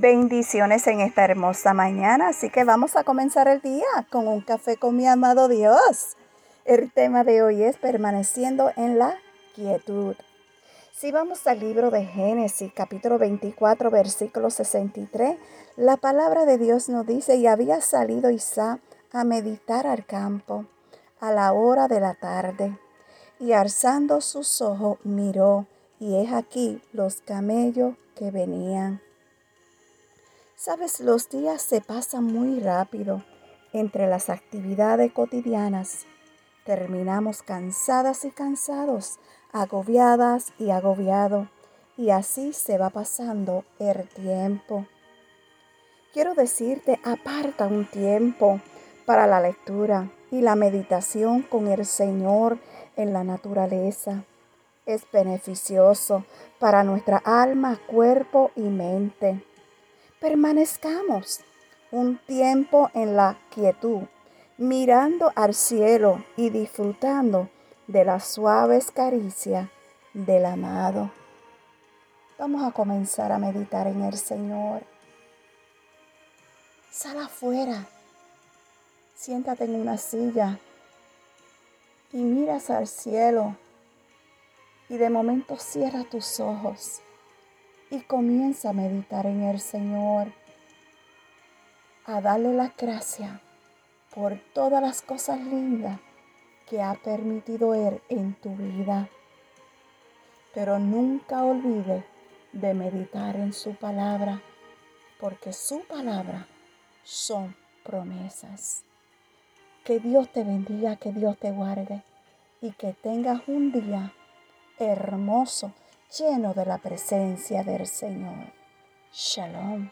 Bendiciones en esta hermosa mañana, así que vamos a comenzar el día con un café con mi amado Dios. El tema de hoy es permaneciendo en la quietud. Si vamos al libro de Génesis, capítulo 24, versículo 63, la palabra de Dios nos dice, y había salido Isaac a meditar al campo a la hora de la tarde, y alzando sus ojos miró, y es aquí los camellos que venían. Sabes, los días se pasan muy rápido entre las actividades cotidianas. Terminamos cansadas y cansados, agobiadas y agobiados, y así se va pasando el tiempo. Quiero decirte, aparta un tiempo para la lectura y la meditación con el Señor en la naturaleza. Es beneficioso para nuestra alma, cuerpo y mente permanezcamos un tiempo en la quietud, mirando al cielo y disfrutando de las suaves caricias del amado. Vamos a comenzar a meditar en el Señor. Sal afuera, siéntate en una silla y miras al cielo y de momento cierra tus ojos y comienza a meditar en el Señor, a darle la gracia por todas las cosas lindas que ha permitido Él en tu vida. Pero nunca olvide de meditar en su palabra, porque su palabra son promesas. Que Dios te bendiga, que Dios te guarde y que tengas un día hermoso lleno de la presencia del Señor. Shalom.